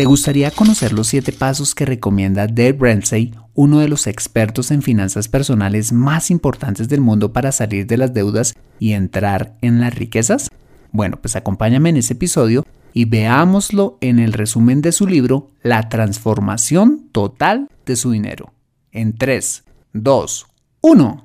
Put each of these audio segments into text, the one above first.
¿Te gustaría conocer los 7 pasos que recomienda Dave Ramsey, uno de los expertos en finanzas personales más importantes del mundo para salir de las deudas y entrar en las riquezas? Bueno, pues acompáñame en ese episodio y veámoslo en el resumen de su libro La transformación total de su dinero. En 3, 2, 1.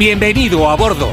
Bienvenido a bordo.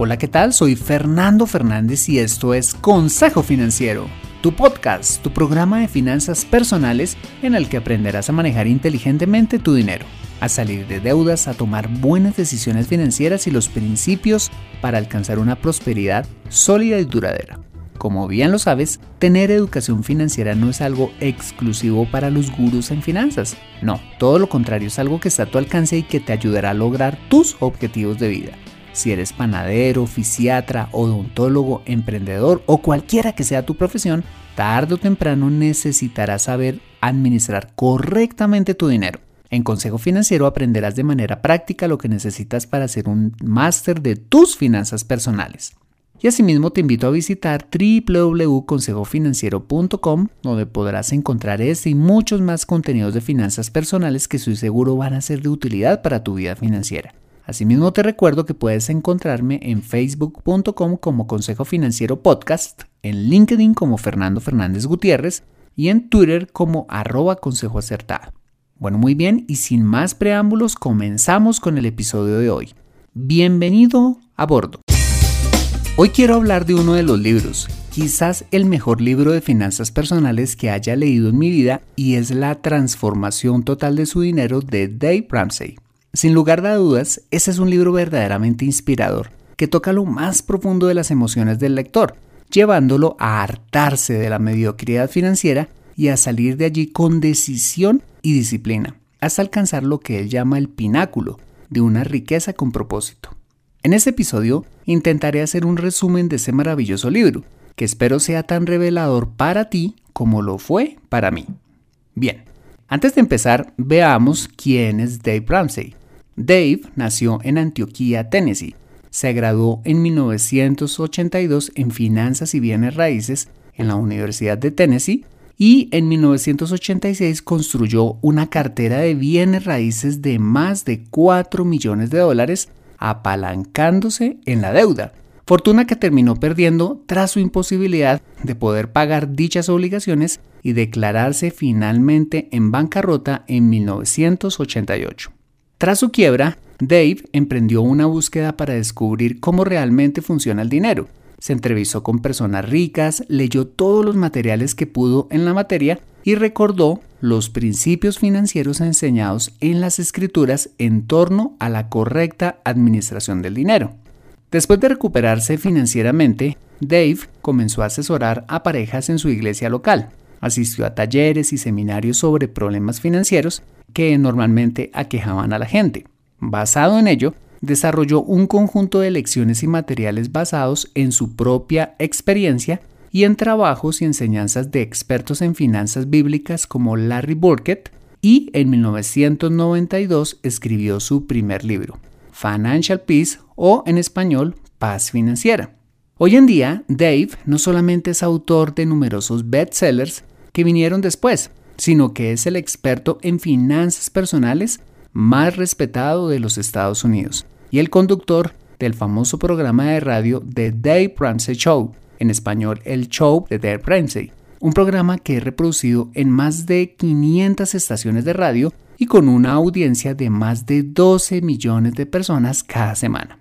Hola, ¿qué tal? Soy Fernando Fernández y esto es Consejo Financiero, tu podcast, tu programa de finanzas personales en el que aprenderás a manejar inteligentemente tu dinero, a salir de deudas, a tomar buenas decisiones financieras y los principios para alcanzar una prosperidad sólida y duradera. Como bien lo sabes, tener educación financiera no es algo exclusivo para los gurús en finanzas. No, todo lo contrario es algo que está a tu alcance y que te ayudará a lograr tus objetivos de vida. Si eres panadero, fisiatra, odontólogo, emprendedor o cualquiera que sea tu profesión, tarde o temprano necesitarás saber administrar correctamente tu dinero. En Consejo Financiero aprenderás de manera práctica lo que necesitas para ser un máster de tus finanzas personales. Y asimismo te invito a visitar www.consejofinanciero.com donde podrás encontrar este y muchos más contenidos de finanzas personales que estoy seguro van a ser de utilidad para tu vida financiera. Asimismo te recuerdo que puedes encontrarme en facebook.com como Consejo Financiero Podcast, en LinkedIn como Fernando Fernández Gutiérrez y en Twitter como arroba consejo acertado. Bueno, muy bien, y sin más preámbulos, comenzamos con el episodio de hoy. Bienvenido a bordo. Hoy quiero hablar de uno de los libros, quizás el mejor libro de finanzas personales que haya leído en mi vida y es La transformación total de su dinero de Dave Ramsey. Sin lugar a dudas, ese es un libro verdaderamente inspirador, que toca lo más profundo de las emociones del lector, llevándolo a hartarse de la mediocridad financiera y a salir de allí con decisión y disciplina, hasta alcanzar lo que él llama el pináculo de una riqueza con propósito. En este episodio intentaré hacer un resumen de ese maravilloso libro, que espero sea tan revelador para ti como lo fue para mí. Bien, antes de empezar, veamos quién es Dave Ramsey. Dave nació en Antioquía, Tennessee. Se graduó en 1982 en Finanzas y Bienes Raíces en la Universidad de Tennessee y en 1986 construyó una cartera de bienes raíces de más de 4 millones de dólares apalancándose en la deuda, fortuna que terminó perdiendo tras su imposibilidad de poder pagar dichas obligaciones y declararse finalmente en bancarrota en 1988. Tras su quiebra, Dave emprendió una búsqueda para descubrir cómo realmente funciona el dinero. Se entrevistó con personas ricas, leyó todos los materiales que pudo en la materia y recordó los principios financieros enseñados en las escrituras en torno a la correcta administración del dinero. Después de recuperarse financieramente, Dave comenzó a asesorar a parejas en su iglesia local. Asistió a talleres y seminarios sobre problemas financieros que normalmente aquejaban a la gente. Basado en ello, desarrolló un conjunto de lecciones y materiales basados en su propia experiencia y en trabajos y enseñanzas de expertos en finanzas bíblicas como Larry Burkett, y en 1992 escribió su primer libro, Financial Peace o en español Paz Financiera. Hoy en día, Dave no solamente es autor de numerosos bestsellers que vinieron después, sino que es el experto en finanzas personales más respetado de los Estados Unidos y el conductor del famoso programa de radio The Dave Ramsey Show, en español El Show de Dave Ramsey, un programa que es reproducido en más de 500 estaciones de radio y con una audiencia de más de 12 millones de personas cada semana.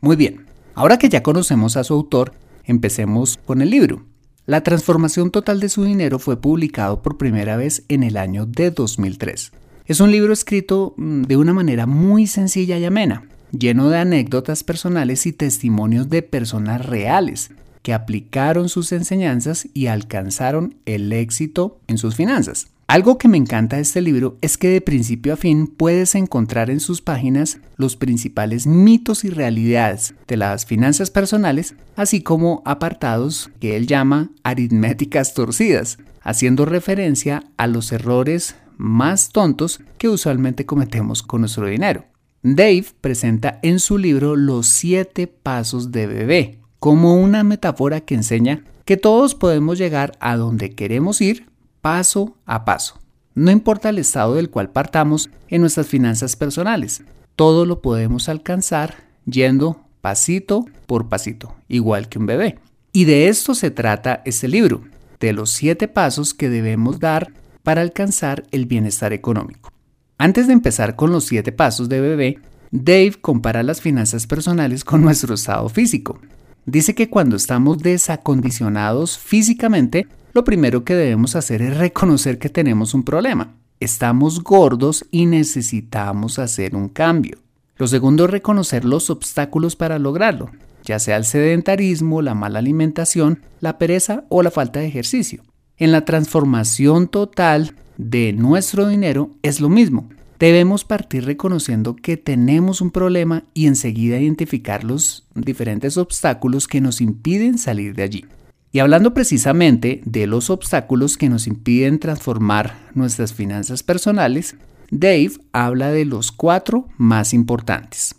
Muy bien, ahora que ya conocemos a su autor, empecemos con el libro. La transformación total de su dinero fue publicado por primera vez en el año de 2003. Es un libro escrito mm, de una manera muy sencilla y amena, lleno de anécdotas personales y testimonios de personas reales que aplicaron sus enseñanzas y alcanzaron el éxito en sus finanzas. Algo que me encanta de este libro es que de principio a fin puedes encontrar en sus páginas los principales mitos y realidades de las finanzas personales, así como apartados que él llama aritméticas torcidas, haciendo referencia a los errores más tontos que usualmente cometemos con nuestro dinero. Dave presenta en su libro los siete pasos de bebé, como una metáfora que enseña que todos podemos llegar a donde queremos ir paso a paso. No importa el estado del cual partamos en nuestras finanzas personales, todo lo podemos alcanzar yendo pasito por pasito, igual que un bebé. Y de esto se trata este libro, de los siete pasos que debemos dar para alcanzar el bienestar económico. Antes de empezar con los siete pasos de bebé, Dave compara las finanzas personales con nuestro estado físico. Dice que cuando estamos desacondicionados físicamente, lo primero que debemos hacer es reconocer que tenemos un problema. Estamos gordos y necesitamos hacer un cambio. Lo segundo es reconocer los obstáculos para lograrlo, ya sea el sedentarismo, la mala alimentación, la pereza o la falta de ejercicio. En la transformación total de nuestro dinero es lo mismo. Debemos partir reconociendo que tenemos un problema y enseguida identificar los diferentes obstáculos que nos impiden salir de allí. Y hablando precisamente de los obstáculos que nos impiden transformar nuestras finanzas personales, Dave habla de los cuatro más importantes.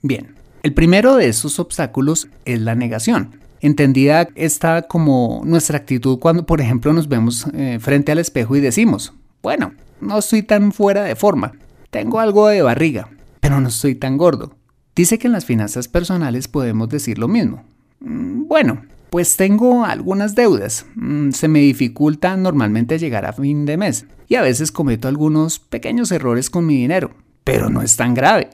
Bien, el primero de esos obstáculos es la negación. Entendida esta como nuestra actitud cuando, por ejemplo, nos vemos eh, frente al espejo y decimos, bueno, no estoy tan fuera de forma, tengo algo de barriga, pero no estoy tan gordo. Dice que en las finanzas personales podemos decir lo mismo. Mm, bueno, pues tengo algunas deudas. Mm, se me dificulta normalmente llegar a fin de mes y a veces cometo algunos pequeños errores con mi dinero, pero no es tan grave.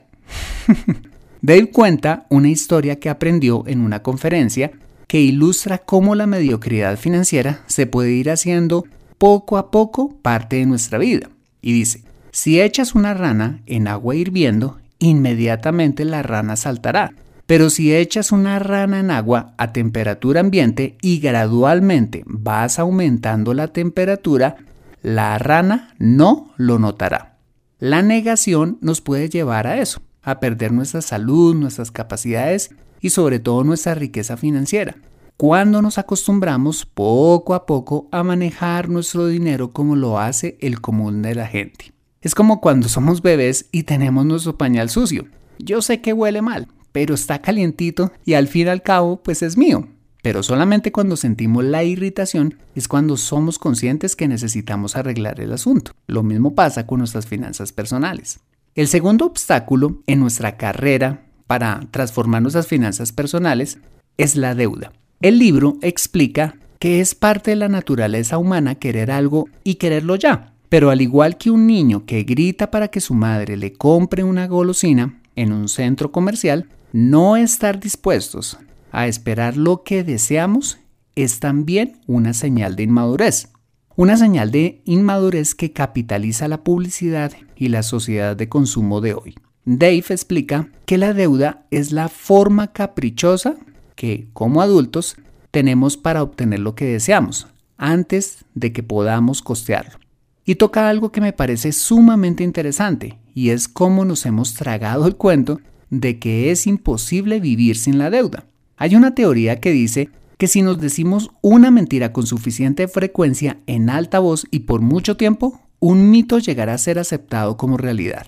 Dave cuenta una historia que aprendió en una conferencia que ilustra cómo la mediocridad financiera se puede ir haciendo poco a poco parte de nuestra vida. Y dice, si echas una rana en agua hirviendo, inmediatamente la rana saltará pero si echas una rana en agua a temperatura ambiente y gradualmente vas aumentando la temperatura, la rana no lo notará. La negación nos puede llevar a eso, a perder nuestra salud, nuestras capacidades y sobre todo nuestra riqueza financiera. Cuando nos acostumbramos poco a poco a manejar nuestro dinero como lo hace el común de la gente. Es como cuando somos bebés y tenemos nuestro pañal sucio. Yo sé que huele mal, pero está calientito y al fin y al cabo pues es mío. Pero solamente cuando sentimos la irritación es cuando somos conscientes que necesitamos arreglar el asunto. Lo mismo pasa con nuestras finanzas personales. El segundo obstáculo en nuestra carrera para transformar nuestras finanzas personales es la deuda. El libro explica que es parte de la naturaleza humana querer algo y quererlo ya. Pero al igual que un niño que grita para que su madre le compre una golosina en un centro comercial, no estar dispuestos a esperar lo que deseamos es también una señal de inmadurez. Una señal de inmadurez que capitaliza la publicidad y la sociedad de consumo de hoy. Dave explica que la deuda es la forma caprichosa que, como adultos, tenemos para obtener lo que deseamos antes de que podamos costearlo. Y toca algo que me parece sumamente interesante, y es cómo nos hemos tragado el cuento de que es imposible vivir sin la deuda. Hay una teoría que dice que si nos decimos una mentira con suficiente frecuencia en alta voz y por mucho tiempo, un mito llegará a ser aceptado como realidad.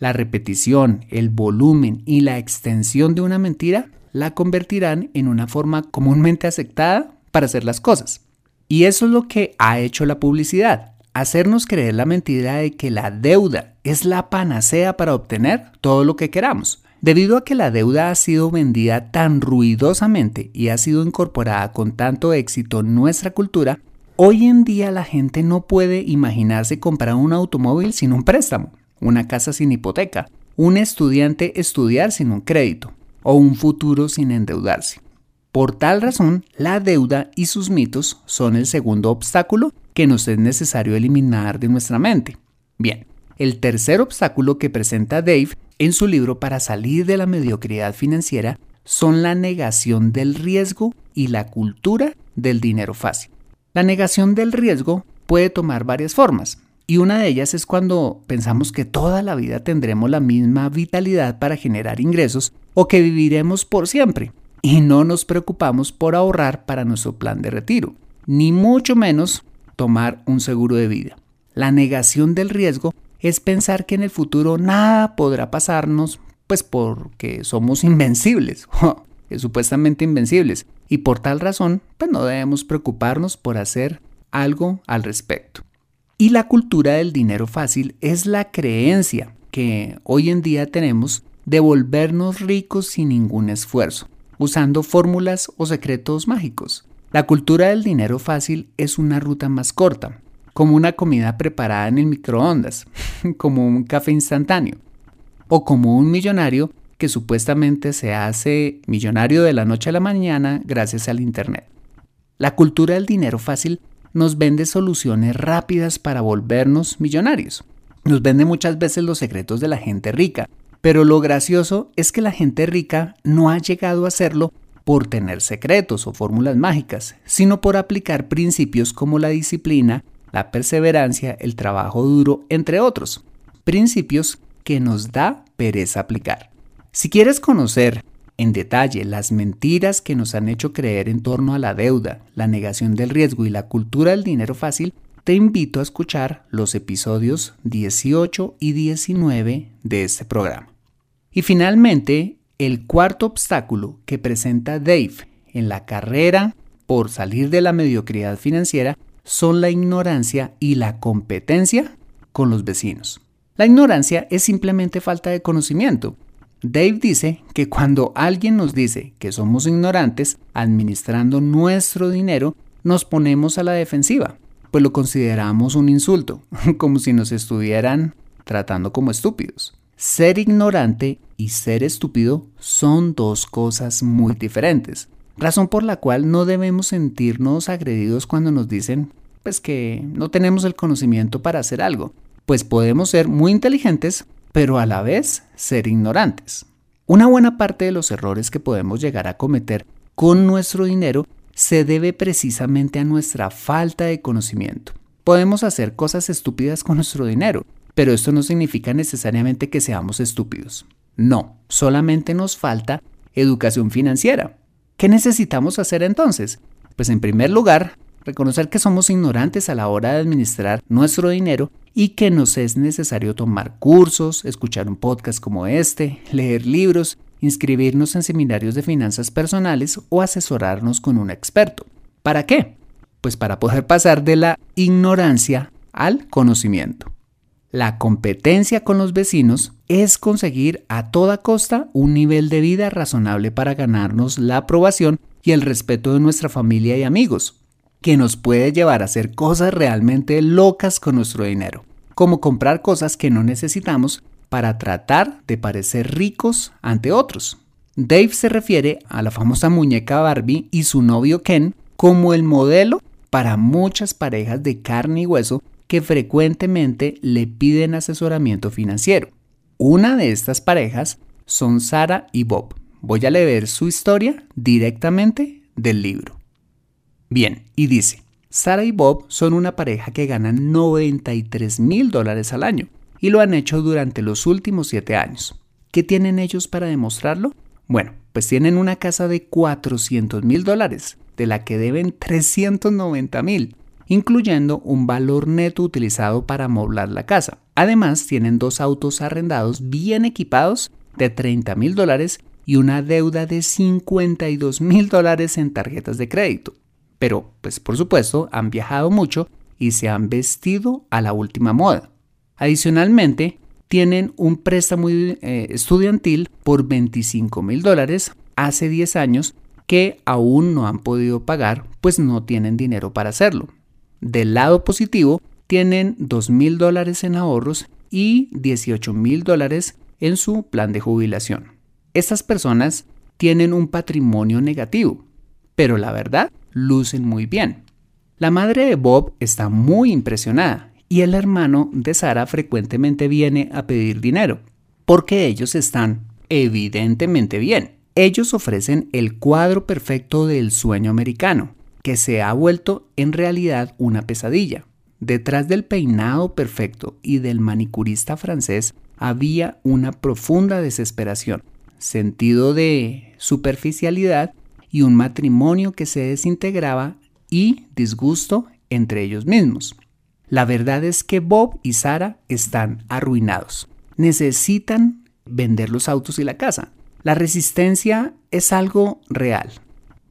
La repetición, el volumen y la extensión de una mentira la convertirán en una forma comúnmente aceptada para hacer las cosas. Y eso es lo que ha hecho la publicidad, hacernos creer la mentira de que la deuda es la panacea para obtener todo lo que queramos. Debido a que la deuda ha sido vendida tan ruidosamente y ha sido incorporada con tanto éxito en nuestra cultura, hoy en día la gente no puede imaginarse comprar un automóvil sin un préstamo, una casa sin hipoteca, un estudiante estudiar sin un crédito o un futuro sin endeudarse. Por tal razón, la deuda y sus mitos son el segundo obstáculo que nos es necesario eliminar de nuestra mente. Bien, el tercer obstáculo que presenta Dave en su libro para salir de la mediocridad financiera son la negación del riesgo y la cultura del dinero fácil. La negación del riesgo puede tomar varias formas y una de ellas es cuando pensamos que toda la vida tendremos la misma vitalidad para generar ingresos o que viviremos por siempre y no nos preocupamos por ahorrar para nuestro plan de retiro, ni mucho menos tomar un seguro de vida. La negación del riesgo es pensar que en el futuro nada podrá pasarnos pues porque somos invencibles, supuestamente invencibles, y por tal razón, pues no debemos preocuparnos por hacer algo al respecto. Y la cultura del dinero fácil es la creencia que hoy en día tenemos de volvernos ricos sin ningún esfuerzo, usando fórmulas o secretos mágicos. La cultura del dinero fácil es una ruta más corta, como una comida preparada en el microondas, como un café instantáneo o como un millonario que supuestamente se hace millonario de la noche a la mañana gracias al Internet. La cultura del dinero fácil nos vende soluciones rápidas para volvernos millonarios. Nos vende muchas veces los secretos de la gente rica, pero lo gracioso es que la gente rica no ha llegado a hacerlo por tener secretos o fórmulas mágicas, sino por aplicar principios como la disciplina, la perseverancia, el trabajo duro, entre otros. Principios que nos da pereza aplicar. Si quieres conocer en detalle las mentiras que nos han hecho creer en torno a la deuda, la negación del riesgo y la cultura del dinero fácil, te invito a escuchar los episodios 18 y 19 de este programa. Y finalmente, el cuarto obstáculo que presenta Dave en la carrera por salir de la mediocridad financiera son la ignorancia y la competencia con los vecinos. La ignorancia es simplemente falta de conocimiento. Dave dice que cuando alguien nos dice que somos ignorantes administrando nuestro dinero, nos ponemos a la defensiva, pues lo consideramos un insulto, como si nos estuvieran tratando como estúpidos. Ser ignorante y ser estúpido son dos cosas muy diferentes, razón por la cual no debemos sentirnos agredidos cuando nos dicen pues que no tenemos el conocimiento para hacer algo, pues podemos ser muy inteligentes, pero a la vez ser ignorantes. Una buena parte de los errores que podemos llegar a cometer con nuestro dinero se debe precisamente a nuestra falta de conocimiento. Podemos hacer cosas estúpidas con nuestro dinero, pero esto no significa necesariamente que seamos estúpidos. No, solamente nos falta educación financiera. ¿Qué necesitamos hacer entonces? Pues en primer lugar, reconocer que somos ignorantes a la hora de administrar nuestro dinero y que nos es necesario tomar cursos, escuchar un podcast como este, leer libros, inscribirnos en seminarios de finanzas personales o asesorarnos con un experto. ¿Para qué? Pues para poder pasar de la ignorancia al conocimiento. La competencia con los vecinos es conseguir a toda costa un nivel de vida razonable para ganarnos la aprobación y el respeto de nuestra familia y amigos, que nos puede llevar a hacer cosas realmente locas con nuestro dinero, como comprar cosas que no necesitamos para tratar de parecer ricos ante otros. Dave se refiere a la famosa muñeca Barbie y su novio Ken como el modelo para muchas parejas de carne y hueso que frecuentemente le piden asesoramiento financiero. Una de estas parejas son Sara y Bob. Voy a leer su historia directamente del libro. Bien, y dice, Sara y Bob son una pareja que ganan 93 mil dólares al año y lo han hecho durante los últimos 7 años. ¿Qué tienen ellos para demostrarlo? Bueno, pues tienen una casa de 400 mil dólares, de la que deben 390 mil, incluyendo un valor neto utilizado para amoblar la casa. Además, tienen dos autos arrendados bien equipados de 30 mil dólares y una deuda de 52 mil dólares en tarjetas de crédito pero pues por supuesto han viajado mucho y se han vestido a la última moda. Adicionalmente, tienen un préstamo eh, estudiantil por 25 mil dólares hace 10 años que aún no han podido pagar, pues no tienen dinero para hacerlo. Del lado positivo, tienen 2 mil dólares en ahorros y 18 mil dólares en su plan de jubilación. Estas personas tienen un patrimonio negativo, pero la verdad lucen muy bien. La madre de Bob está muy impresionada y el hermano de Sara frecuentemente viene a pedir dinero, porque ellos están evidentemente bien. Ellos ofrecen el cuadro perfecto del sueño americano, que se ha vuelto en realidad una pesadilla. Detrás del peinado perfecto y del manicurista francés había una profunda desesperación, sentido de superficialidad y un matrimonio que se desintegraba y disgusto entre ellos mismos. La verdad es que Bob y Sara están arruinados. Necesitan vender los autos y la casa. La resistencia es algo real.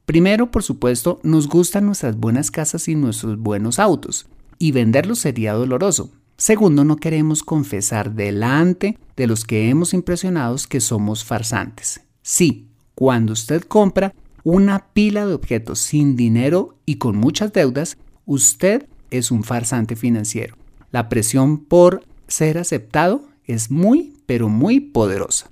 Primero, por supuesto, nos gustan nuestras buenas casas y nuestros buenos autos, y venderlos sería doloroso. Segundo, no queremos confesar delante de los que hemos impresionados que somos farsantes. Sí, cuando usted compra una pila de objetos sin dinero y con muchas deudas, usted es un farsante financiero. La presión por ser aceptado es muy, pero muy poderosa.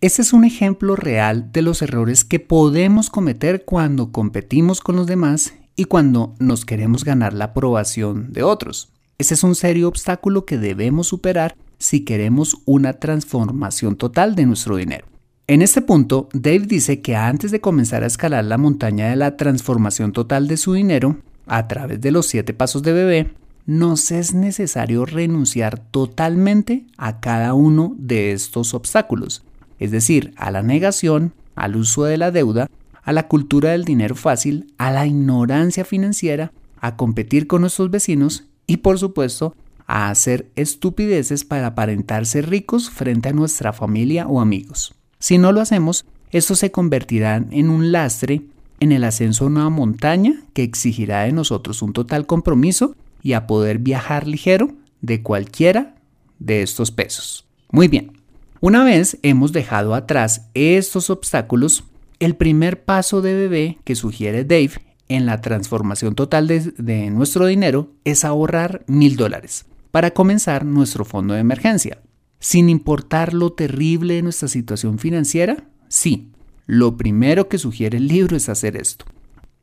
Este es un ejemplo real de los errores que podemos cometer cuando competimos con los demás y cuando nos queremos ganar la aprobación de otros. Ese es un serio obstáculo que debemos superar si queremos una transformación total de nuestro dinero. En este punto, Dave dice que antes de comenzar a escalar la montaña de la transformación total de su dinero, a través de los siete pasos de bebé, nos es necesario renunciar totalmente a cada uno de estos obstáculos, es decir, a la negación, al uso de la deuda, a la cultura del dinero fácil, a la ignorancia financiera, a competir con nuestros vecinos y por supuesto a hacer estupideces para aparentarse ricos frente a nuestra familia o amigos. Si no lo hacemos, esto se convertirá en un lastre en el ascenso a una montaña que exigirá de nosotros un total compromiso y a poder viajar ligero de cualquiera de estos pesos. Muy bien, una vez hemos dejado atrás estos obstáculos, el primer paso de bebé que sugiere Dave en la transformación total de, nuestro dinero es ahorrar mil dólares para comenzar nuestro fondo de emergencia. Sin importar lo terrible de nuestra situación financiera, sí, lo primero que sugiere el libro es hacer esto.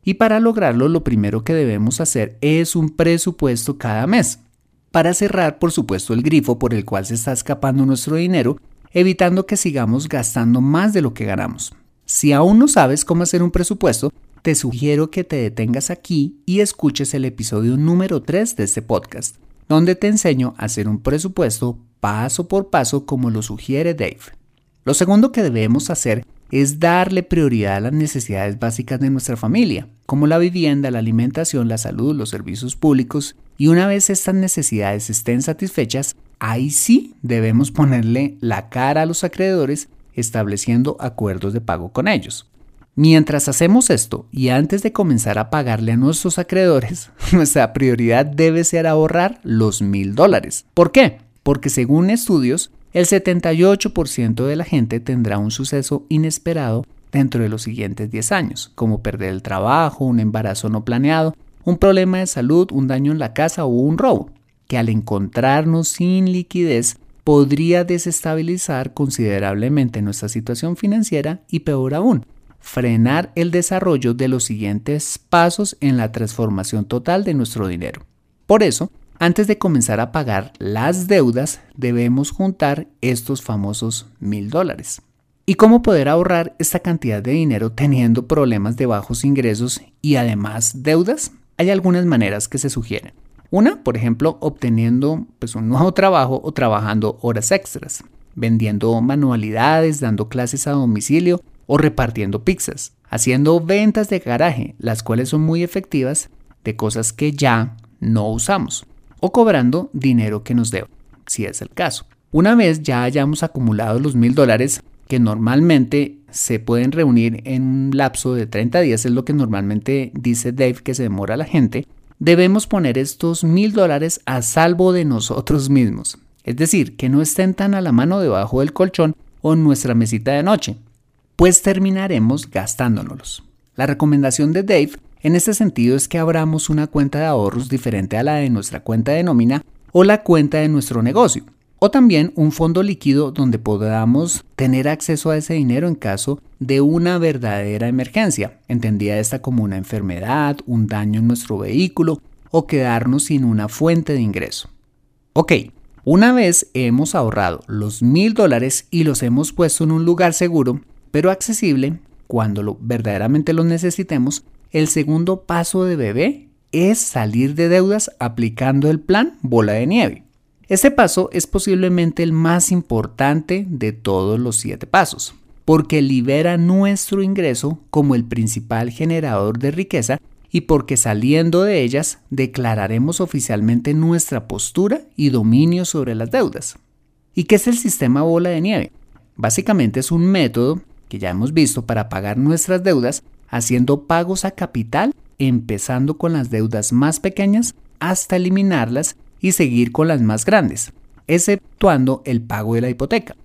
Y para lograrlo lo primero que debemos hacer es un presupuesto cada mes, para cerrar por supuesto el grifo por el cual se está escapando nuestro dinero, evitando que sigamos gastando más de lo que ganamos. Si aún no sabes cómo hacer un presupuesto, te sugiero que te detengas aquí y escuches el episodio número 3 de este podcast, donde te enseño a hacer un presupuesto paso por paso como lo sugiere Dave. Lo segundo que debemos hacer es darle prioridad a las necesidades básicas de nuestra familia, como la vivienda, la alimentación, la salud, los servicios públicos, y una vez estas necesidades estén satisfechas, ahí sí debemos ponerle la cara a los acreedores estableciendo acuerdos de pago con ellos. Mientras hacemos esto y antes de comenzar a pagarle a nuestros acreedores, nuestra prioridad debe ser ahorrar los mil dólares. ¿Por qué? Porque según estudios, el 78% de la gente tendrá un suceso inesperado dentro de los siguientes 10 años, como perder el trabajo, un embarazo no planeado, un problema de salud, un daño en la casa o un robo, que al encontrarnos sin liquidez podría desestabilizar considerablemente nuestra situación financiera y peor aún, frenar el desarrollo de los siguientes pasos en la transformación total de nuestro dinero. Por eso, antes de comenzar a pagar las deudas, debemos juntar estos famosos mil dólares. ¿Y cómo poder ahorrar esta cantidad de dinero teniendo problemas de bajos ingresos y además deudas? Hay algunas maneras que se sugieren. Una, por ejemplo, obteniendo pues, un nuevo trabajo o trabajando horas extras, vendiendo manualidades, dando clases a domicilio o repartiendo pizzas, haciendo ventas de garaje, las cuales son muy efectivas de cosas que ya no usamos o cobrando dinero que nos debe, si es el caso. Una vez ya hayamos acumulado los mil dólares, que normalmente se pueden reunir en un lapso de 30 días, es lo que normalmente dice Dave que se demora la gente, debemos poner estos mil dólares a salvo de nosotros mismos. Es decir, que no estén tan a la mano debajo del colchón o en nuestra mesita de noche, pues terminaremos gastándonos. La recomendación de Dave en este sentido es que abramos una cuenta de ahorros diferente a la de nuestra cuenta de nómina o la cuenta de nuestro negocio, o también un fondo líquido donde podamos tener acceso a ese dinero en caso de una verdadera emergencia, entendida esta como una enfermedad, un daño en nuestro vehículo o quedarnos sin una fuente de ingreso. Ok, una vez hemos ahorrado los mil dólares y los hemos puesto en un lugar seguro, pero accesible, cuando lo, verdaderamente los necesitemos, el segundo paso de bebé es salir de deudas aplicando el plan bola de nieve. Este paso es posiblemente el más importante de todos los siete pasos, porque libera nuestro ingreso como el principal generador de riqueza y porque saliendo de ellas declararemos oficialmente nuestra postura y dominio sobre las deudas. ¿Y qué es el sistema bola de nieve? Básicamente es un método que ya hemos visto para pagar nuestras deudas haciendo pagos a capital, empezando con las deudas más pequeñas hasta eliminarlas y seguir con las más grandes, exceptuando el pago de la hipoteca.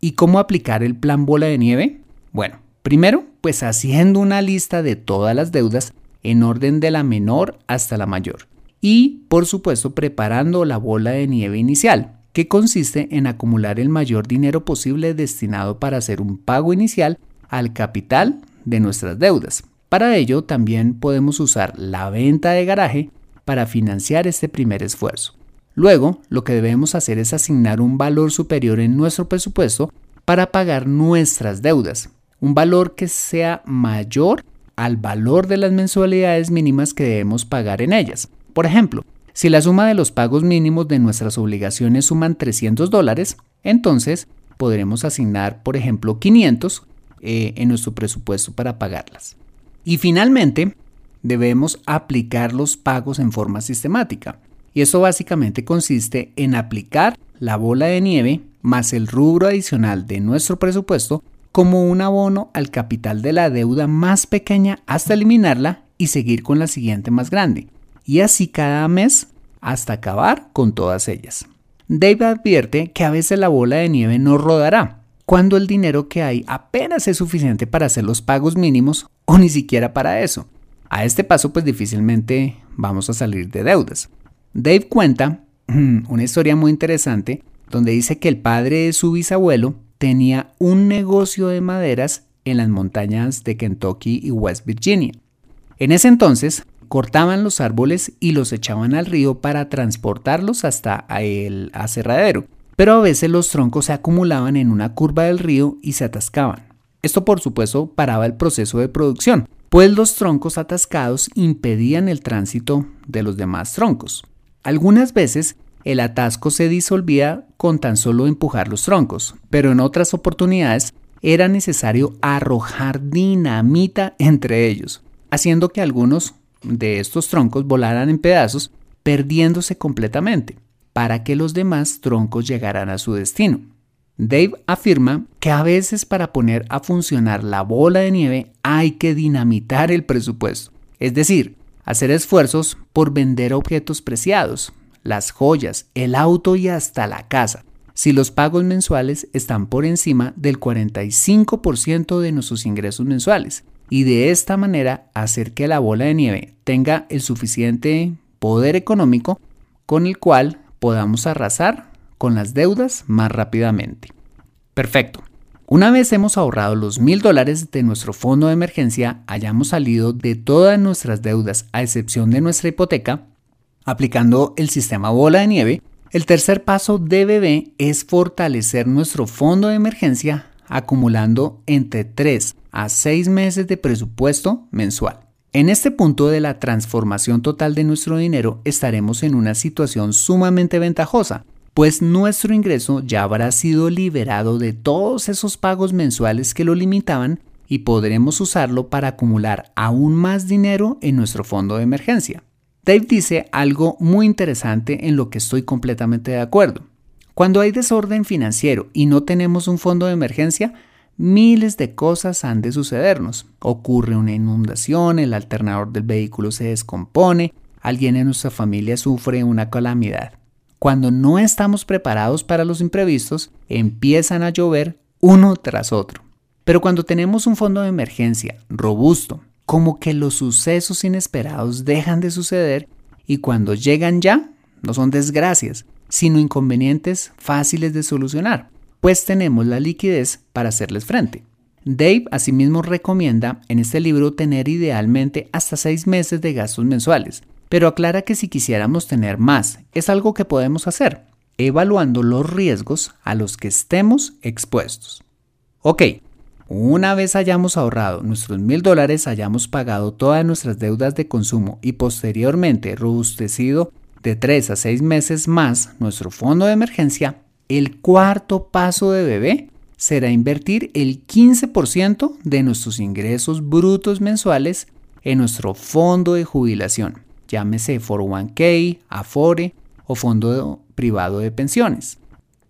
¿Y cómo aplicar el plan bola de nieve? Bueno, primero, pues haciendo una lista de todas las deudas en orden de la menor hasta la mayor. Y, por supuesto, preparando la bola de nieve inicial, que consiste en acumular el mayor dinero posible destinado para hacer un pago inicial al capital de nuestras deudas. Para ello también podemos usar la venta de garaje para financiar este primer esfuerzo. Luego, lo que debemos hacer es asignar un valor superior en nuestro presupuesto para pagar nuestras deudas, un valor que sea mayor al valor de las mensualidades mínimas que debemos pagar en ellas. Por ejemplo, si la suma de los pagos mínimos de nuestras obligaciones suman 300 dólares, entonces podremos asignar, por ejemplo, 500 eh, en nuestro presupuesto para pagarlas. Y finalmente, debemos aplicar los pagos en forma sistemática. Y eso básicamente consiste en aplicar la bola de nieve más el rubro adicional de nuestro presupuesto como un abono al capital de la deuda más pequeña hasta eliminarla y seguir con la siguiente más grande. Y así cada mes hasta acabar con todas ellas. Dave advierte que a veces la bola de nieve no rodará, cuando el dinero que hay apenas es suficiente para hacer los pagos mínimos o ni siquiera para eso. A este paso pues difícilmente vamos a salir de deudas. Dave cuenta una historia muy interesante donde dice que el padre de su bisabuelo tenía un negocio de maderas en las montañas de Kentucky y West Virginia. En ese entonces cortaban los árboles y los echaban al río para transportarlos hasta el aserradero pero a veces los troncos se acumulaban en una curva del río y se atascaban. Esto por supuesto paraba el proceso de producción, pues los troncos atascados impedían el tránsito de los demás troncos. Algunas veces el atasco se disolvía con tan solo empujar los troncos, pero en otras oportunidades era necesario arrojar dinamita entre ellos, haciendo que algunos de estos troncos volaran en pedazos, perdiéndose completamente para que los demás troncos llegaran a su destino. Dave afirma que a veces para poner a funcionar la bola de nieve hay que dinamitar el presupuesto, es decir, hacer esfuerzos por vender objetos preciados, las joyas, el auto y hasta la casa, si los pagos mensuales están por encima del 45% de nuestros ingresos mensuales, y de esta manera hacer que la bola de nieve tenga el suficiente poder económico con el cual podamos arrasar con las deudas más rápidamente. Perfecto. Una vez hemos ahorrado los mil dólares de nuestro fondo de emergencia, hayamos salido de todas nuestras deudas a excepción de nuestra hipoteca, aplicando el sistema bola de nieve, el tercer paso de bebé es fortalecer nuestro fondo de emergencia acumulando entre 3 a 6 meses de presupuesto mensual. En este punto de la transformación total de nuestro dinero estaremos en una situación sumamente ventajosa, pues nuestro ingreso ya habrá sido liberado de todos esos pagos mensuales que lo limitaban y podremos usarlo para acumular aún más dinero en nuestro fondo de emergencia. Dave dice algo muy interesante en lo que estoy completamente de acuerdo. Cuando hay desorden financiero y no tenemos un fondo de emergencia, miles de cosas han de sucedernos. Ocurre una inundación, el alternador del vehículo se descompone, alguien en nuestra familia sufre una calamidad. Cuando no estamos preparados para los imprevistos, empiezan a llover uno tras otro. Pero cuando tenemos un fondo de emergencia robusto, como que los sucesos inesperados dejan de suceder y cuando llegan ya, no son desgracias, sino inconvenientes fáciles de solucionar pues tenemos la liquidez para hacerles frente. Dave asimismo recomienda en este libro tener idealmente hasta seis meses de gastos mensuales, pero aclara que si quisiéramos tener más, es algo que podemos hacer, evaluando los riesgos a los que estemos expuestos. Ok, una vez hayamos ahorrado nuestros mil dólares, hayamos pagado todas nuestras deudas de consumo y posteriormente robustecido de 3 a 6 meses más nuestro fondo de emergencia, el cuarto paso de bebé será invertir el 15% de nuestros ingresos brutos mensuales en nuestro fondo de jubilación, llámese 401k, Afore o fondo privado de pensiones.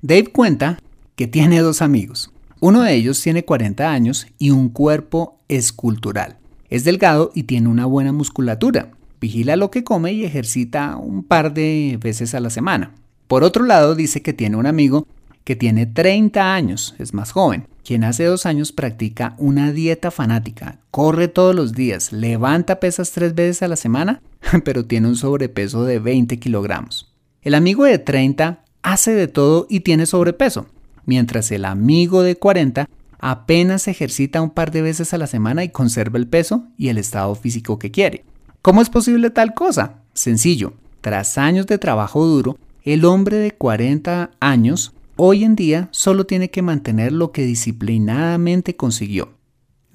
Dave cuenta que tiene dos amigos. Uno de ellos tiene 40 años y un cuerpo escultural. Es delgado y tiene una buena musculatura. Vigila lo que come y ejercita un par de veces a la semana. Por otro lado, dice que tiene un amigo que tiene 30 años, es más joven, quien hace dos años practica una dieta fanática, corre todos los días, levanta pesas tres veces a la semana, pero tiene un sobrepeso de 20 kilogramos. El amigo de 30 hace de todo y tiene sobrepeso, mientras el amigo de 40 apenas ejercita un par de veces a la semana y conserva el peso y el estado físico que quiere. ¿Cómo es posible tal cosa? Sencillo, tras años de trabajo duro, el hombre de 40 años hoy en día solo tiene que mantener lo que disciplinadamente consiguió.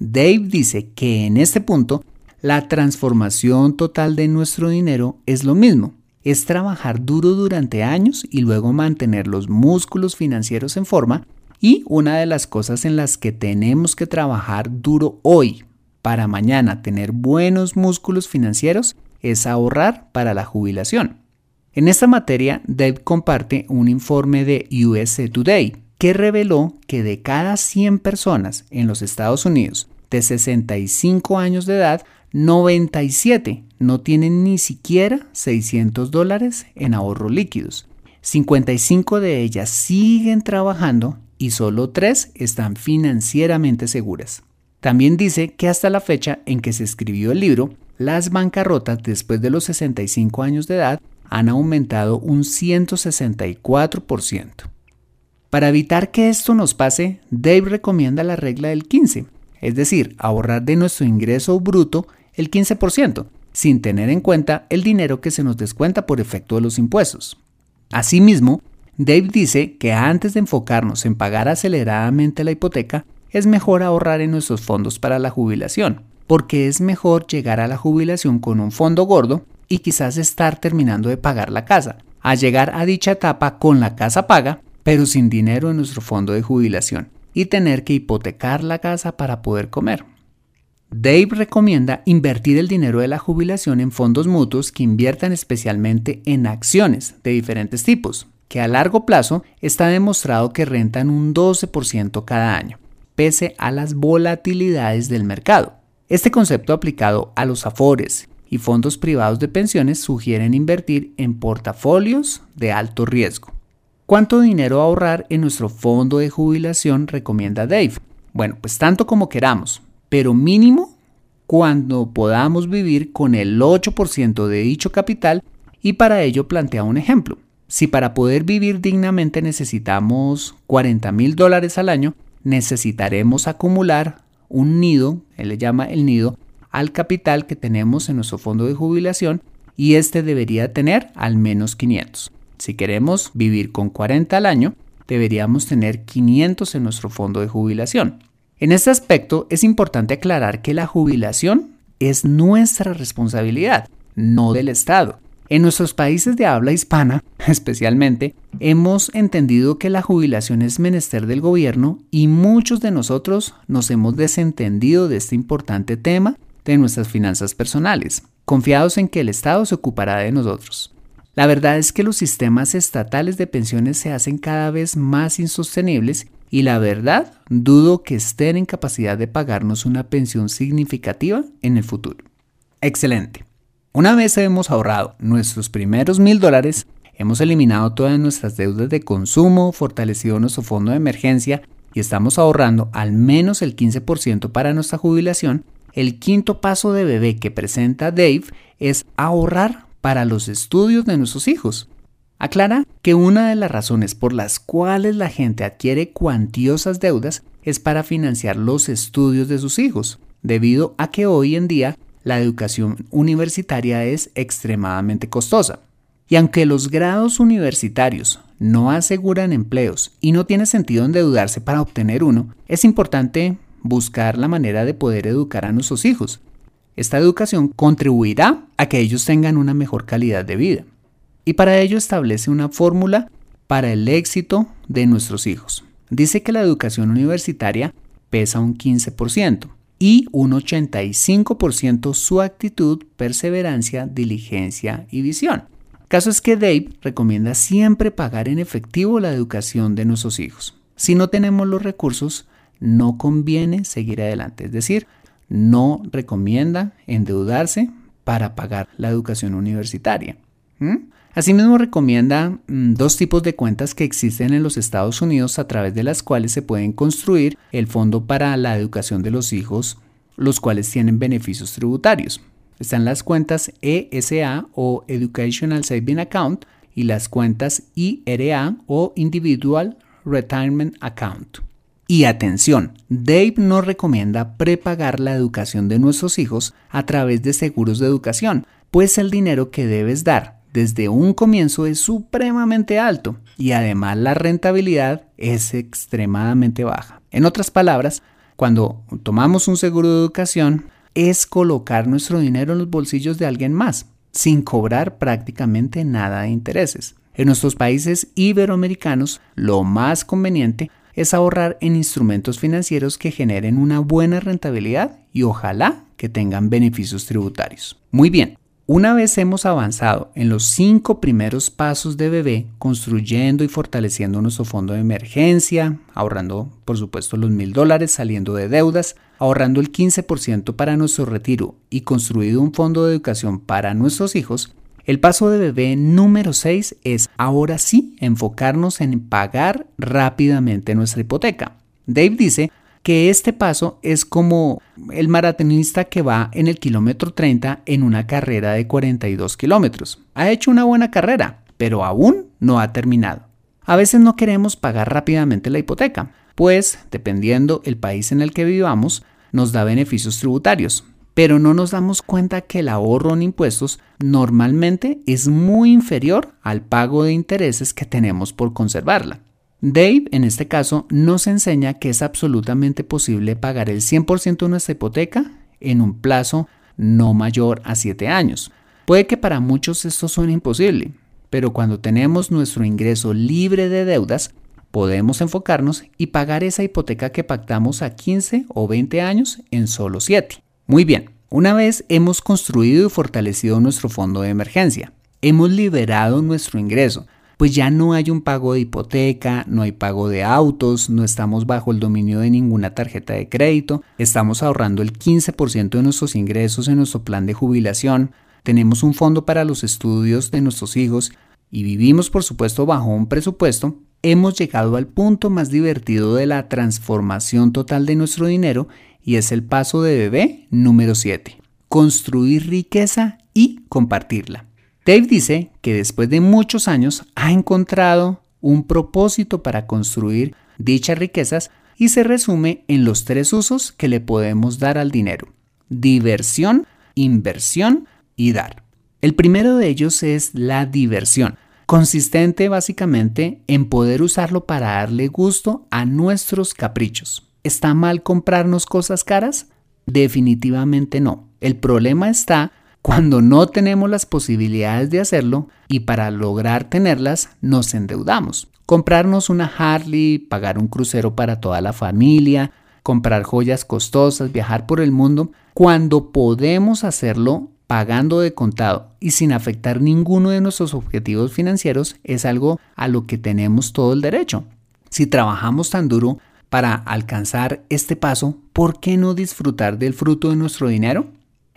Dave dice que en este punto la transformación total de nuestro dinero es lo mismo, es trabajar duro durante años y luego mantener los músculos financieros en forma y una de las cosas en las que tenemos que trabajar duro hoy para mañana tener buenos músculos financieros es ahorrar para la jubilación. En esta materia, Dave comparte un informe de USA Today que reveló que de cada 100 personas en los Estados Unidos de 65 años de edad, 97 no tienen ni siquiera 600 dólares en ahorros líquidos. 55 de ellas siguen trabajando y solo 3 están financieramente seguras. También dice que hasta la fecha en que se escribió el libro, las bancarrotas después de los 65 años de edad han aumentado un 164%. Para evitar que esto nos pase, Dave recomienda la regla del 15, es decir, ahorrar de nuestro ingreso bruto el 15%, sin tener en cuenta el dinero que se nos descuenta por efecto de los impuestos. Asimismo, Dave dice que antes de enfocarnos en pagar aceleradamente la hipoteca, es mejor ahorrar en nuestros fondos para la jubilación, porque es mejor llegar a la jubilación con un fondo gordo y quizás estar terminando de pagar la casa, a llegar a dicha etapa con la casa paga, pero sin dinero en nuestro fondo de jubilación, y tener que hipotecar la casa para poder comer. Dave recomienda invertir el dinero de la jubilación en fondos mutuos que inviertan especialmente en acciones de diferentes tipos, que a largo plazo está demostrado que rentan un 12% cada año, pese a las volatilidades del mercado. Este concepto aplicado a los afores y fondos privados de pensiones sugieren invertir en portafolios de alto riesgo. ¿Cuánto dinero ahorrar en nuestro fondo de jubilación recomienda Dave? Bueno, pues tanto como queramos, pero mínimo cuando podamos vivir con el 8% de dicho capital y para ello plantea un ejemplo. Si para poder vivir dignamente necesitamos 40 mil dólares al año, necesitaremos acumular un nido, él le llama el nido, al capital que tenemos en nuestro fondo de jubilación y este debería tener al menos 500. Si queremos vivir con 40 al año, deberíamos tener 500 en nuestro fondo de jubilación. En este aspecto es importante aclarar que la jubilación es nuestra responsabilidad, no del Estado. En nuestros países de habla hispana, especialmente, hemos entendido que la jubilación es menester del gobierno y muchos de nosotros nos hemos desentendido de este importante tema de nuestras finanzas personales, confiados en que el Estado se ocupará de nosotros. La verdad es que los sistemas estatales de pensiones se hacen cada vez más insostenibles y la verdad dudo que estén en capacidad de pagarnos una pensión significativa en el futuro. Excelente. Una vez hemos ahorrado nuestros primeros mil dólares, hemos eliminado todas nuestras deudas de consumo, fortalecido nuestro fondo de emergencia y estamos ahorrando al menos el 15% para nuestra jubilación, el quinto paso de bebé que presenta Dave es ahorrar para los estudios de nuestros hijos. Aclara que una de las razones por las cuales la gente adquiere cuantiosas deudas es para financiar los estudios de sus hijos, debido a que hoy en día la educación universitaria es extremadamente costosa. Y aunque los grados universitarios no aseguran empleos y no tiene sentido endeudarse para obtener uno, es importante buscar la manera de poder educar a nuestros hijos. Esta educación contribuirá a que ellos tengan una mejor calidad de vida. Y para ello establece una fórmula para el éxito de nuestros hijos. Dice que la educación universitaria pesa un 15% y un 85% su actitud, perseverancia, diligencia y visión. Caso es que Dave recomienda siempre pagar en efectivo la educación de nuestros hijos. Si no tenemos los recursos, no conviene seguir adelante. Es decir, no recomienda endeudarse para pagar la educación universitaria. Asimismo, recomienda mm, dos tipos de cuentas que existen en los Estados Unidos a través de las cuales se pueden construir el Fondo para la Educación de los Hijos, los cuales tienen beneficios tributarios. Están las cuentas ESA o Educational Saving Account y las cuentas IRA o Individual Retirement Account. Y atención, Dave nos recomienda prepagar la educación de nuestros hijos a través de seguros de educación, pues el dinero que debes dar desde un comienzo es supremamente alto y además la rentabilidad es extremadamente baja. En otras palabras, cuando tomamos un seguro de educación es colocar nuestro dinero en los bolsillos de alguien más, sin cobrar prácticamente nada de intereses. En nuestros países iberoamericanos, lo más conveniente es ahorrar en instrumentos financieros que generen una buena rentabilidad y ojalá que tengan beneficios tributarios. Muy bien, una vez hemos avanzado en los cinco primeros pasos de bebé, construyendo y fortaleciendo nuestro fondo de emergencia, ahorrando por supuesto los mil dólares, saliendo de deudas, ahorrando el 15% para nuestro retiro y construido un fondo de educación para nuestros hijos, el paso de bebé número 6 es ahora sí enfocarnos en pagar rápidamente nuestra hipoteca. Dave dice que este paso es como el maratonista que va en el kilómetro 30 en una carrera de 42 kilómetros. Ha hecho una buena carrera, pero aún no ha terminado. A veces no queremos pagar rápidamente la hipoteca, pues, dependiendo el país en el que vivamos, nos da beneficios tributarios, pero no nos damos cuenta que el ahorro en impuestos normalmente es muy inferior al pago de intereses que tenemos por conservarla. Dave, en este caso, nos enseña que es absolutamente posible pagar el 100% de nuestra hipoteca en un plazo no mayor a 7 años. Puede que para muchos esto suene imposible, pero cuando tenemos nuestro ingreso libre de deudas, podemos enfocarnos y pagar esa hipoteca que pactamos a 15 o 20 años en solo 7. Muy bien, una vez hemos construido y fortalecido nuestro fondo de emergencia, hemos liberado nuestro ingreso, pues ya no hay un pago de hipoteca, no hay pago de autos, no estamos bajo el dominio de ninguna tarjeta de crédito, estamos ahorrando el 15% de nuestros ingresos en nuestro plan de jubilación, tenemos un fondo para los estudios de nuestros hijos y vivimos por supuesto bajo un presupuesto, hemos llegado al punto más divertido de la transformación total de nuestro dinero y es el paso de bebé número 7. Construir riqueza y compartirla. Dave dice que después de muchos años ha encontrado un propósito para construir dichas riquezas y se resume en los tres usos que le podemos dar al dinero. Diversión, inversión y dar. El primero de ellos es la diversión, consistente básicamente en poder usarlo para darle gusto a nuestros caprichos. ¿Está mal comprarnos cosas caras? Definitivamente no. El problema está cuando no tenemos las posibilidades de hacerlo y para lograr tenerlas nos endeudamos. Comprarnos una Harley, pagar un crucero para toda la familia, comprar joyas costosas, viajar por el mundo, cuando podemos hacerlo pagando de contado y sin afectar ninguno de nuestros objetivos financieros es algo a lo que tenemos todo el derecho. Si trabajamos tan duro para alcanzar este paso, ¿por qué no disfrutar del fruto de nuestro dinero?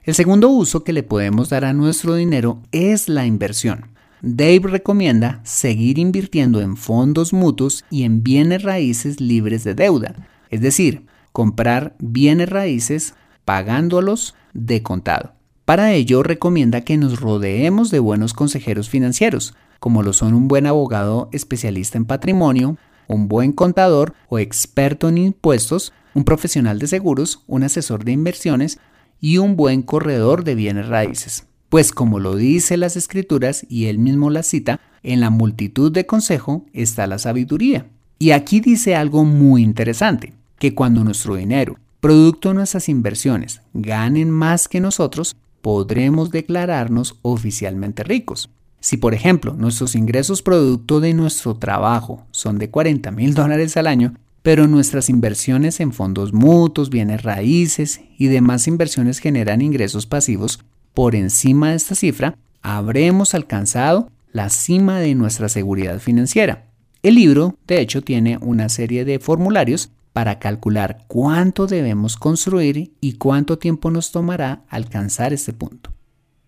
El segundo uso que le podemos dar a nuestro dinero es la inversión. Dave recomienda seguir invirtiendo en fondos mutuos y en bienes raíces libres de deuda, es decir, comprar bienes raíces pagándolos de contado. Para ello recomienda que nos rodeemos de buenos consejeros financieros, como lo son un buen abogado especialista en patrimonio, un buen contador o experto en impuestos, un profesional de seguros, un asesor de inversiones y un buen corredor de bienes raíces. Pues como lo dice las escrituras y él mismo la cita, en la multitud de consejo está la sabiduría. Y aquí dice algo muy interesante, que cuando nuestro dinero, producto de nuestras inversiones, ganen más que nosotros, podremos declararnos oficialmente ricos. Si por ejemplo nuestros ingresos producto de nuestro trabajo son de 40 mil dólares al año, pero nuestras inversiones en fondos mutuos, bienes raíces y demás inversiones generan ingresos pasivos por encima de esta cifra, habremos alcanzado la cima de nuestra seguridad financiera. El libro, de hecho, tiene una serie de formularios para calcular cuánto debemos construir y cuánto tiempo nos tomará alcanzar este punto.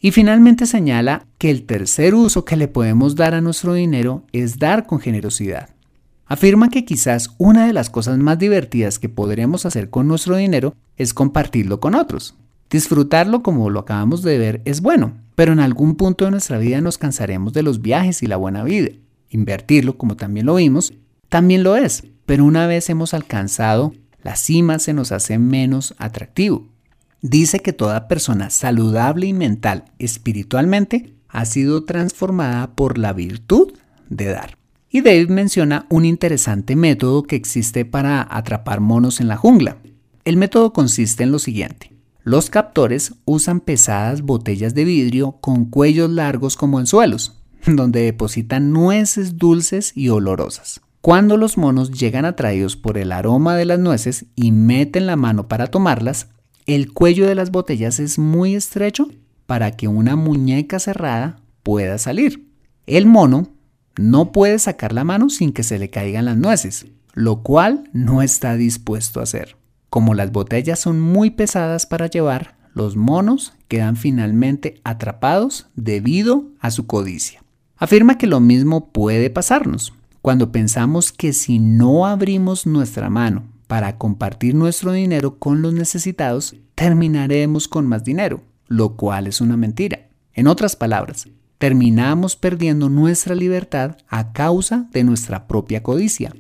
Y finalmente señala que el tercer uso que le podemos dar a nuestro dinero es dar con generosidad. Afirma que quizás una de las cosas más divertidas que podremos hacer con nuestro dinero es compartirlo con otros. Disfrutarlo como lo acabamos de ver es bueno, pero en algún punto de nuestra vida nos cansaremos de los viajes y la buena vida. Invertirlo, como también lo vimos, también lo es, pero una vez hemos alcanzado la cima se nos hace menos atractivo. Dice que toda persona saludable y mental, espiritualmente, ha sido transformada por la virtud de dar. Y David menciona un interesante método que existe para atrapar monos en la jungla. El método consiste en lo siguiente. Los captores usan pesadas botellas de vidrio con cuellos largos como anzuelos, donde depositan nueces dulces y olorosas. Cuando los monos llegan atraídos por el aroma de las nueces y meten la mano para tomarlas, el cuello de las botellas es muy estrecho para que una muñeca cerrada pueda salir. El mono no puede sacar la mano sin que se le caigan las nueces, lo cual no está dispuesto a hacer. Como las botellas son muy pesadas para llevar, los monos quedan finalmente atrapados debido a su codicia. Afirma que lo mismo puede pasarnos cuando pensamos que si no abrimos nuestra mano para compartir nuestro dinero con los necesitados, terminaremos con más dinero, lo cual es una mentira. En otras palabras, terminamos perdiendo nuestra libertad a causa de nuestra propia codicia.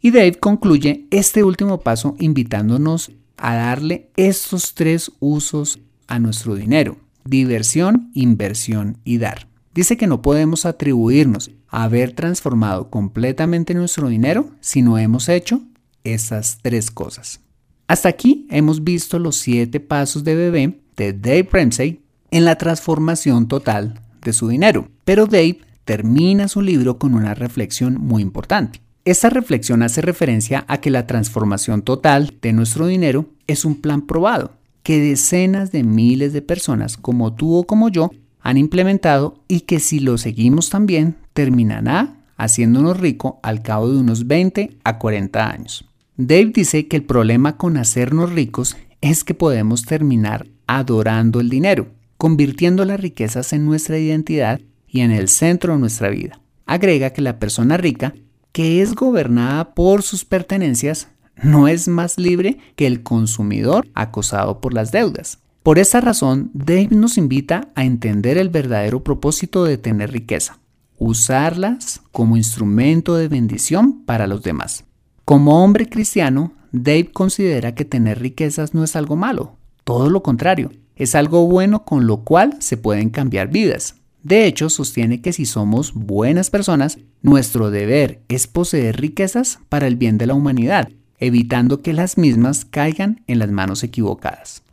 Y Dave concluye este último paso invitándonos a darle estos tres usos a nuestro dinero. Diversión, inversión y dar. Dice que no podemos atribuirnos a haber transformado completamente nuestro dinero si no hemos hecho esas tres cosas. Hasta aquí hemos visto los siete pasos de bebé de Dave Ramsey en la transformación total de su dinero. Pero Dave termina su libro con una reflexión muy importante. Esta reflexión hace referencia a que la transformación total de nuestro dinero es un plan probado, que decenas de miles de personas como tú o como yo han implementado y que si lo seguimos también terminará haciéndonos rico al cabo de unos 20 a 40 años. Dave dice que el problema con hacernos ricos es que podemos terminar adorando el dinero, convirtiendo las riquezas en nuestra identidad y en el centro de nuestra vida. Agrega que la persona rica, que es gobernada por sus pertenencias, no es más libre que el consumidor acosado por las deudas. Por esa razón, Dave nos invita a entender el verdadero propósito de tener riqueza, usarlas como instrumento de bendición para los demás. Como hombre cristiano, Dave considera que tener riquezas no es algo malo, todo lo contrario, es algo bueno con lo cual se pueden cambiar vidas. De hecho, sostiene que si somos buenas personas, nuestro deber es poseer riquezas para el bien de la humanidad, evitando que las mismas caigan en las manos equivocadas.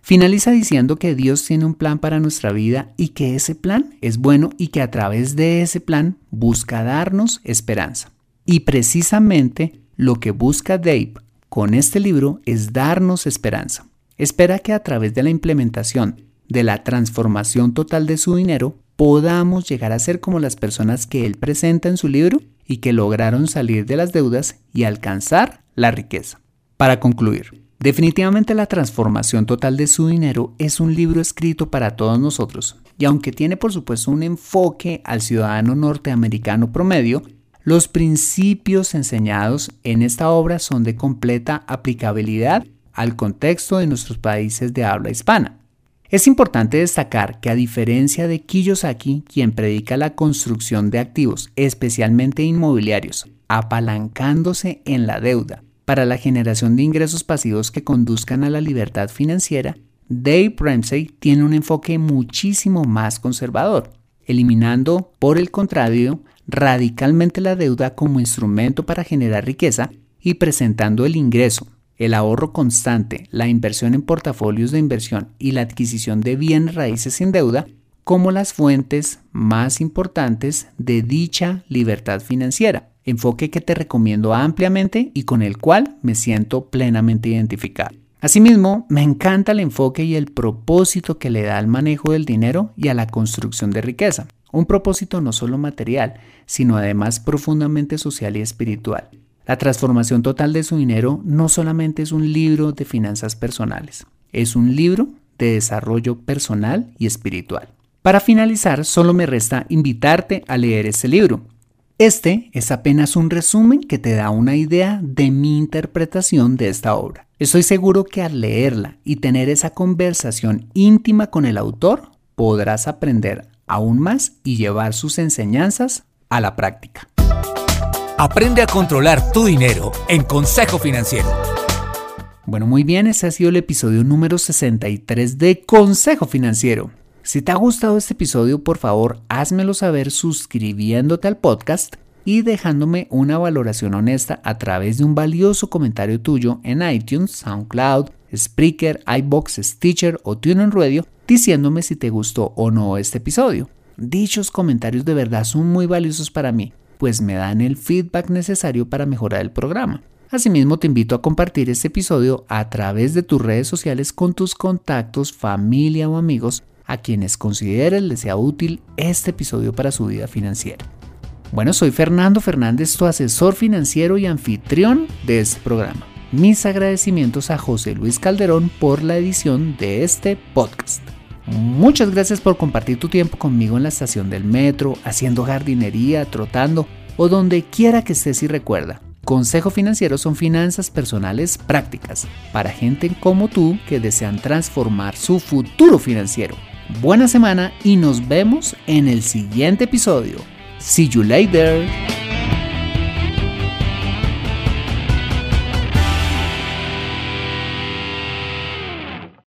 Finaliza diciendo que Dios tiene un plan para nuestra vida y que ese plan es bueno y que a través de ese plan busca darnos esperanza. Y precisamente lo que busca Dave con este libro es darnos esperanza. Espera que a través de la implementación de la transformación total de su dinero podamos llegar a ser como las personas que él presenta en su libro y que lograron salir de las deudas y alcanzar la riqueza. Para concluir, Definitivamente la transformación total de su dinero es un libro escrito para todos nosotros, y aunque tiene por supuesto un enfoque al ciudadano norteamericano promedio, los principios enseñados en esta obra son de completa aplicabilidad al contexto de nuestros países de habla hispana. Es importante destacar que a diferencia de Kiyosaki, quien predica la construcción de activos, especialmente inmobiliarios, apalancándose en la deuda, para la generación de ingresos pasivos que conduzcan a la libertad financiera, Dave Ramsey tiene un enfoque muchísimo más conservador, eliminando, por el contrario, radicalmente la deuda como instrumento para generar riqueza y presentando el ingreso, el ahorro constante, la inversión en portafolios de inversión y la adquisición de bienes raíces sin deuda como las fuentes más importantes de dicha libertad financiera, enfoque que te recomiendo ampliamente y con el cual me siento plenamente identificado. Asimismo, me encanta el enfoque y el propósito que le da al manejo del dinero y a la construcción de riqueza. Un propósito no solo material, sino además profundamente social y espiritual. La transformación total de su dinero no solamente es un libro de finanzas personales, es un libro de desarrollo personal y espiritual. Para finalizar, solo me resta invitarte a leer este libro. Este es apenas un resumen que te da una idea de mi interpretación de esta obra. Estoy seguro que al leerla y tener esa conversación íntima con el autor, podrás aprender aún más y llevar sus enseñanzas a la práctica. Aprende a controlar tu dinero en Consejo Financiero. Bueno, muy bien, ese ha sido el episodio número 63 de Consejo Financiero. Si te ha gustado este episodio, por favor, házmelo saber suscribiéndote al podcast y dejándome una valoración honesta a través de un valioso comentario tuyo en iTunes, SoundCloud, Spreaker, iBox, Stitcher o TuneIn Radio diciéndome si te gustó o no este episodio. Dichos comentarios de verdad son muy valiosos para mí, pues me dan el feedback necesario para mejorar el programa. Asimismo, te invito a compartir este episodio a través de tus redes sociales con tus contactos, familia o amigos a quienes consideres les sea útil este episodio para su vida financiera. Bueno, soy Fernando Fernández, tu asesor financiero y anfitrión de este programa. Mis agradecimientos a José Luis Calderón por la edición de este podcast. Muchas gracias por compartir tu tiempo conmigo en la estación del metro, haciendo jardinería, trotando o donde quiera que estés y recuerda. Consejo Financiero son finanzas personales prácticas para gente como tú que desean transformar su futuro financiero. Buena semana y nos vemos en el siguiente episodio. See you later.